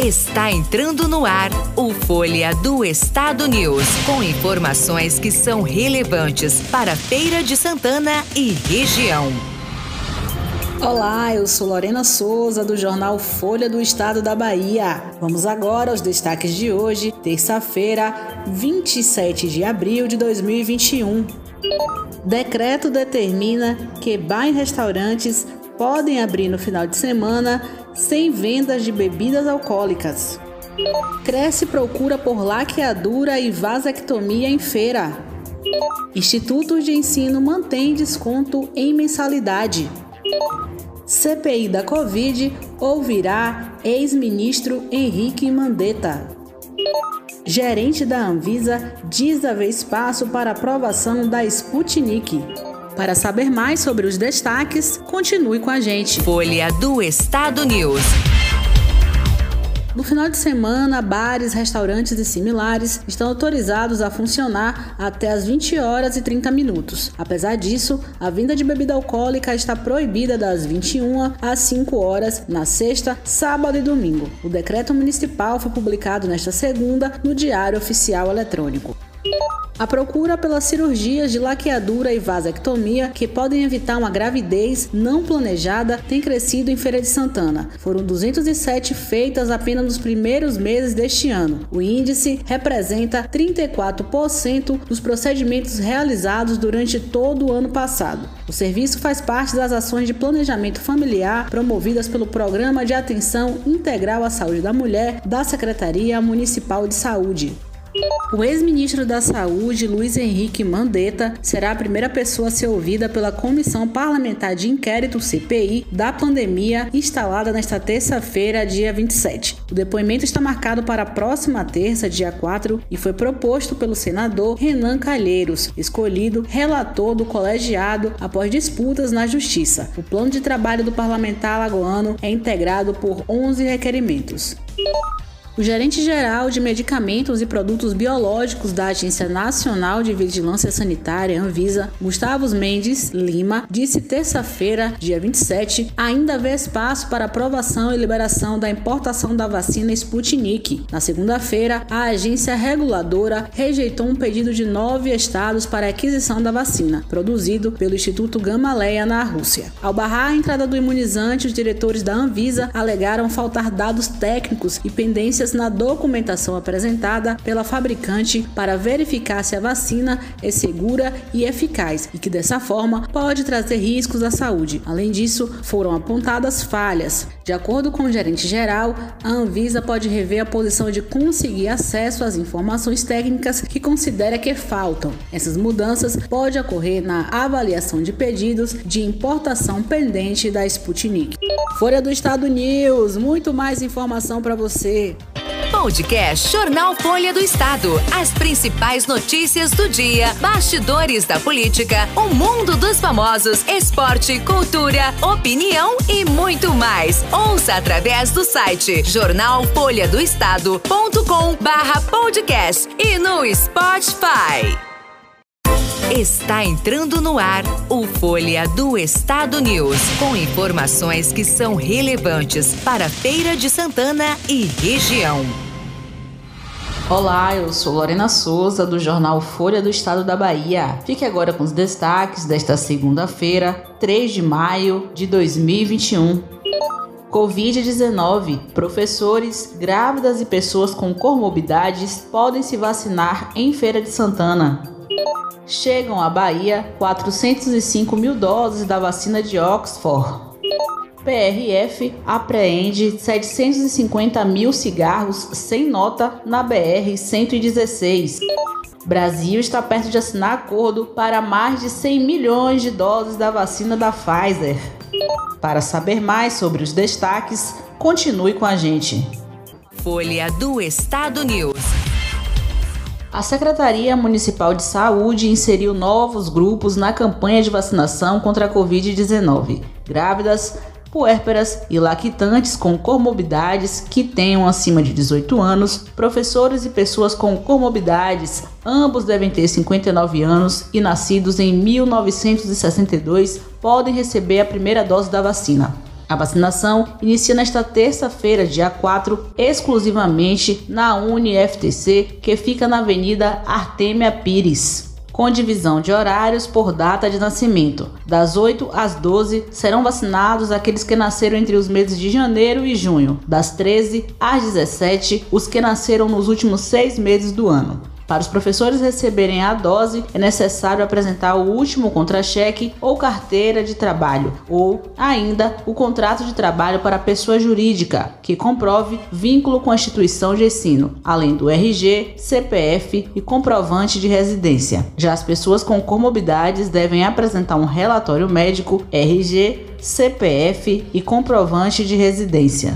Está entrando no ar o Folha do Estado News, com informações que são relevantes para Feira de Santana e região. Olá, eu sou Lorena Souza do jornal Folha do Estado da Bahia. Vamos agora aos destaques de hoje, terça-feira, 27 de abril de 2021. Decreto determina que bar e restaurantes podem abrir no final de semana sem vendas de bebidas alcoólicas. Cresce procura por laqueadura e vasectomia em feira. Institutos de ensino mantém desconto em mensalidade. CPI da Covid ouvirá ex-ministro Henrique Mandetta. Gerente da Anvisa diz haver espaço para aprovação da Sputnik. Para saber mais sobre os destaques, continue com a gente. Folha do Estado News. No final de semana, bares, restaurantes e similares estão autorizados a funcionar até as 20 horas e 30 minutos. Apesar disso, a venda de bebida alcoólica está proibida das 21 às 5 horas na sexta, sábado e domingo. O decreto municipal foi publicado nesta segunda no Diário Oficial Eletrônico. A procura pelas cirurgias de laqueadura e vasectomia, que podem evitar uma gravidez não planejada, tem crescido em Feira de Santana. Foram 207 feitas apenas nos primeiros meses deste ano. O índice representa 34% dos procedimentos realizados durante todo o ano passado. O serviço faz parte das ações de planejamento familiar promovidas pelo Programa de Atenção Integral à Saúde da Mulher da Secretaria Municipal de Saúde. O ex-ministro da Saúde, Luiz Henrique Mandetta, será a primeira pessoa a ser ouvida pela Comissão Parlamentar de Inquérito CPI da pandemia instalada nesta terça-feira, dia 27. O depoimento está marcado para a próxima terça, dia 4, e foi proposto pelo senador Renan Calheiros, escolhido relator do colegiado após disputas na Justiça. O plano de trabalho do parlamentar alagoano é integrado por 11 requerimentos. O gerente-geral de Medicamentos e Produtos Biológicos da Agência Nacional de Vigilância Sanitária, Anvisa, Gustavo Mendes Lima, disse terça-feira, dia 27, ainda haver espaço para aprovação e liberação da importação da vacina Sputnik. Na segunda-feira, a agência reguladora rejeitou um pedido de nove estados para a aquisição da vacina, produzido pelo Instituto Gamaleya na Rússia. Ao barrar a entrada do imunizante, os diretores da Anvisa alegaram faltar dados técnicos e pendências na documentação apresentada pela fabricante para verificar se a vacina é segura e eficaz e que dessa forma pode trazer riscos à saúde. Além disso, foram apontadas falhas. De acordo com o gerente geral, a Anvisa pode rever a posição de conseguir acesso às informações técnicas que considera que faltam. Essas mudanças podem ocorrer na avaliação de pedidos de importação pendente da Sputnik. Folha do Estado News, muito mais informação para você. Podcast Jornal Folha do Estado. As principais notícias do dia, bastidores da política, o mundo dos famosos, esporte, cultura, opinião e muito mais. Ouça através do site jornalfolhadoestado.com/podcast e no Spotify. Está entrando no ar o Folha do Estado News, com informações que são relevantes para Feira de Santana e região. Olá, eu sou Lorena Souza do jornal Folha do Estado da Bahia. Fique agora com os destaques desta segunda-feira, 3 de maio de 2021. Covid-19. Professores, grávidas e pessoas com comorbidades podem se vacinar em Feira de Santana. Chegam à Bahia 405 mil doses da vacina de Oxford. PRF apreende 750 mil cigarros sem nota na BR-116. Brasil está perto de assinar acordo para mais de 100 milhões de doses da vacina da Pfizer. Para saber mais sobre os destaques, continue com a gente. Folha do Estado News. A Secretaria Municipal de Saúde inseriu novos grupos na campanha de vacinação contra a Covid-19. Grávidas, puérperas e lactantes com comorbidades que tenham acima de 18 anos, professores e pessoas com comorbidades, ambos devem ter 59 anos e nascidos em 1962, podem receber a primeira dose da vacina. A vacinação inicia nesta terça-feira, dia 4, exclusivamente na UniFTC, que fica na Avenida Artemia Pires com divisão de horários por data de nascimento. Das 8 às 12 serão vacinados aqueles que nasceram entre os meses de janeiro e junho. Das 13 às 17, os que nasceram nos últimos seis meses do ano. Para os professores receberem a dose, é necessário apresentar o último contra-cheque ou carteira de trabalho, ou ainda o contrato de trabalho para a pessoa jurídica, que comprove vínculo com a instituição de ensino, além do RG, CPF e comprovante de residência. Já as pessoas com comorbidades devem apresentar um relatório médico, RG, CPF e comprovante de residência.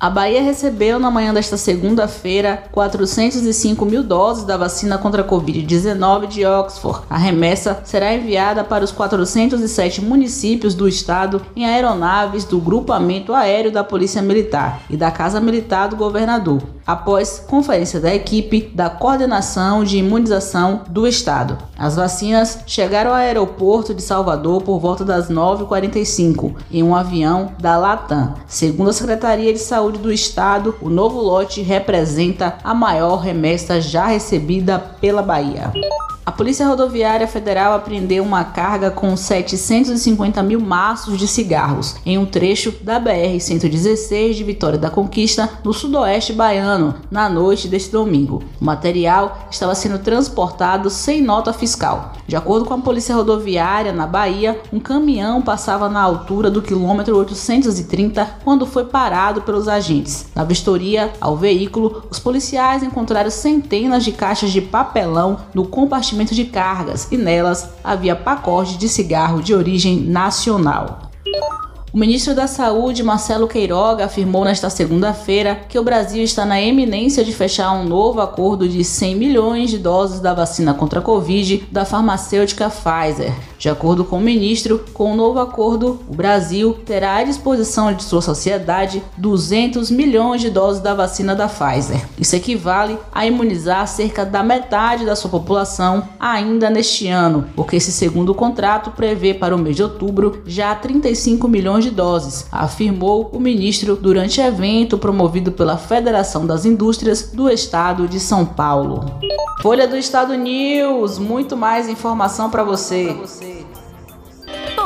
A Bahia recebeu na manhã desta segunda-feira 405 mil doses da vacina contra a Covid-19 de Oxford. A remessa será enviada para os 407 municípios do estado em aeronaves do Grupamento Aéreo da Polícia Militar e da Casa Militar do Governador, após conferência da equipe da Coordenação de Imunização do Estado. As vacinas chegaram ao aeroporto de Salvador por volta das 9h45 em um avião da Latam. Segundo a Secretaria de Saúde, do Estado, o novo lote representa a maior remessa já recebida pela Bahia. A Polícia Rodoviária Federal apreendeu uma carga com 750 mil maços de cigarros em um trecho da BR-116 de Vitória da Conquista, no sudoeste baiano, na noite deste domingo. O material estava sendo transportado sem nota fiscal. De acordo com a Polícia Rodoviária na Bahia, um caminhão passava na altura do quilômetro 830 quando foi parado pelos agentes. Na vistoria ao veículo, os policiais encontraram centenas de caixas de papelão no compartimento de cargas e nelas havia pacotes de cigarro de origem nacional. O ministro da Saúde, Marcelo Queiroga, afirmou nesta segunda-feira que o Brasil está na eminência de fechar um novo acordo de 100 milhões de doses da vacina contra a Covid da farmacêutica Pfizer. De acordo com o ministro, com o novo acordo, o Brasil terá à disposição de sua sociedade 200 milhões de doses da vacina da Pfizer. Isso equivale a imunizar cerca da metade da sua população ainda neste ano, porque esse segundo contrato prevê para o mês de outubro já 35 milhões de doses, afirmou o ministro durante evento promovido pela Federação das Indústrias do Estado de São Paulo. Folha do Estado News, muito mais informação para você.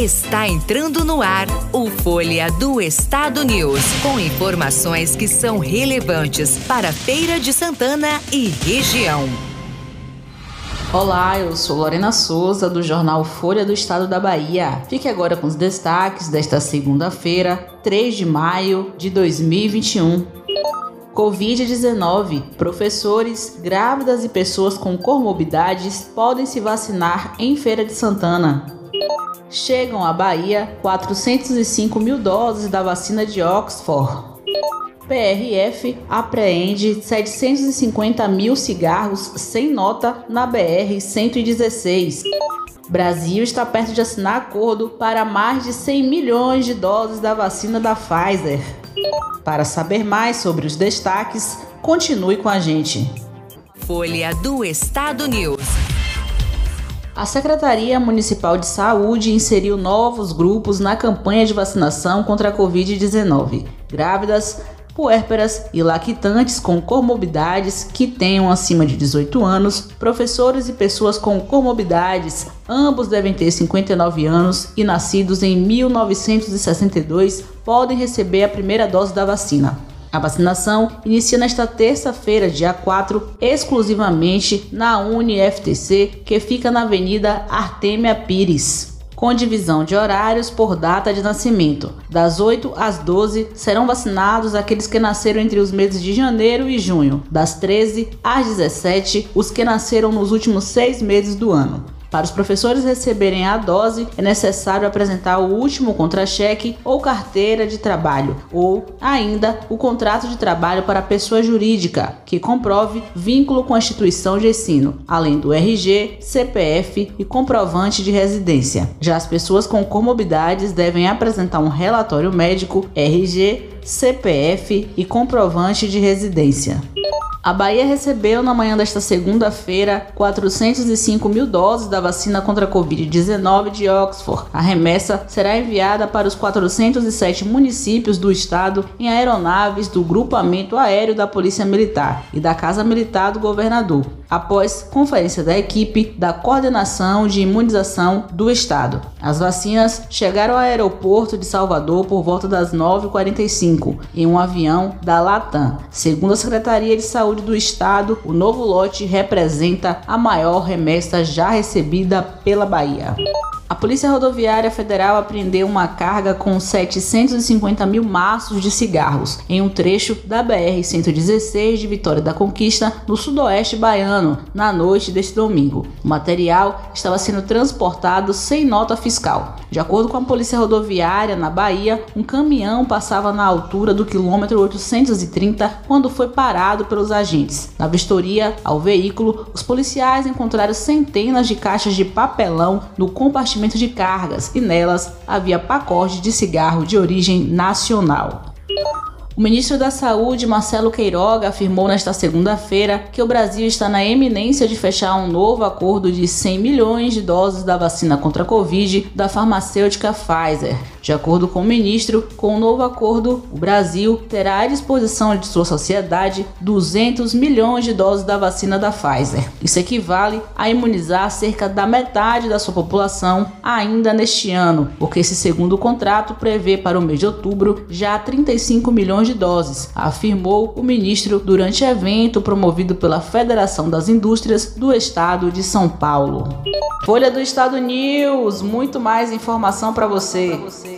Está entrando no ar o Folha do Estado News, com informações que são relevantes para Feira de Santana e região. Olá, eu sou Lorena Souza do jornal Folha do Estado da Bahia. Fique agora com os destaques desta segunda-feira, 3 de maio de 2021. Covid-19. Professores, grávidas e pessoas com comorbidades podem se vacinar em Feira de Santana chegam à Bahia 405 mil doses da vacina de Oxford. PRF apreende 750 mil cigarros sem nota na BR-116. Brasil está perto de assinar acordo para mais de 100 milhões de doses da vacina da Pfizer. Para saber mais sobre os destaques, continue com a gente. Folha do Estado News. A Secretaria Municipal de Saúde inseriu novos grupos na campanha de vacinação contra a Covid-19. Grávidas, puérperas e lactantes com comorbidades que tenham acima de 18 anos, professores e pessoas com comorbidades, ambos devem ter 59 anos e nascidos em 1962, podem receber a primeira dose da vacina. A vacinação inicia nesta terça-feira, dia 4, exclusivamente na UniFTC, que fica na Avenida Artemia Pires com divisão de horários por data de nascimento. Das 8 às 12 serão vacinados aqueles que nasceram entre os meses de janeiro e junho. Das 13 às 17, os que nasceram nos últimos seis meses do ano. Para os professores receberem a dose, é necessário apresentar o último contra-cheque ou carteira de trabalho, ou ainda o contrato de trabalho para a pessoa jurídica, que comprove vínculo com a instituição de ensino, além do RG, CPF e comprovante de residência. Já as pessoas com comorbidades devem apresentar um relatório médico, RG, CPF e comprovante de residência. A Bahia recebeu na manhã desta segunda-feira 405 mil doses da vacina contra a Covid-19 de Oxford. A remessa será enviada para os 407 municípios do estado em aeronaves do Grupamento Aéreo da Polícia Militar e da Casa Militar do Governador após conferência da equipe da Coordenação de Imunização do Estado. As vacinas chegaram ao aeroporto de Salvador por volta das 9h45 em um avião da Latam. Segundo a Secretaria de Saúde do Estado, o novo lote representa a maior remessa já recebida pela Bahia. A Polícia Rodoviária Federal apreendeu uma carga com 750 mil maços de cigarros em um trecho da BR-116 de Vitória da Conquista, no sudoeste baiano, na noite deste domingo. O material estava sendo transportado sem nota fiscal. De acordo com a Polícia Rodoviária na Bahia, um caminhão passava na altura do quilômetro 830 quando foi parado pelos agentes. Na vistoria ao veículo, os policiais encontraram centenas de caixas de papelão no compartimento compartimento de cargas e nelas havia pacotes de cigarro de origem nacional. O ministro da Saúde, Marcelo Queiroga, afirmou nesta segunda-feira que o Brasil está na eminência de fechar um novo acordo de 100 milhões de doses da vacina contra a Covid da farmacêutica Pfizer. De acordo com o ministro, com o novo acordo, o Brasil terá à disposição de sua sociedade 200 milhões de doses da vacina da Pfizer. Isso equivale a imunizar cerca da metade da sua população ainda neste ano, porque esse segundo contrato prevê para o mês de outubro já 35 milhões de doses, afirmou o ministro durante evento promovido pela Federação das Indústrias do Estado de São Paulo. Folha do Estado News, muito mais informação para você.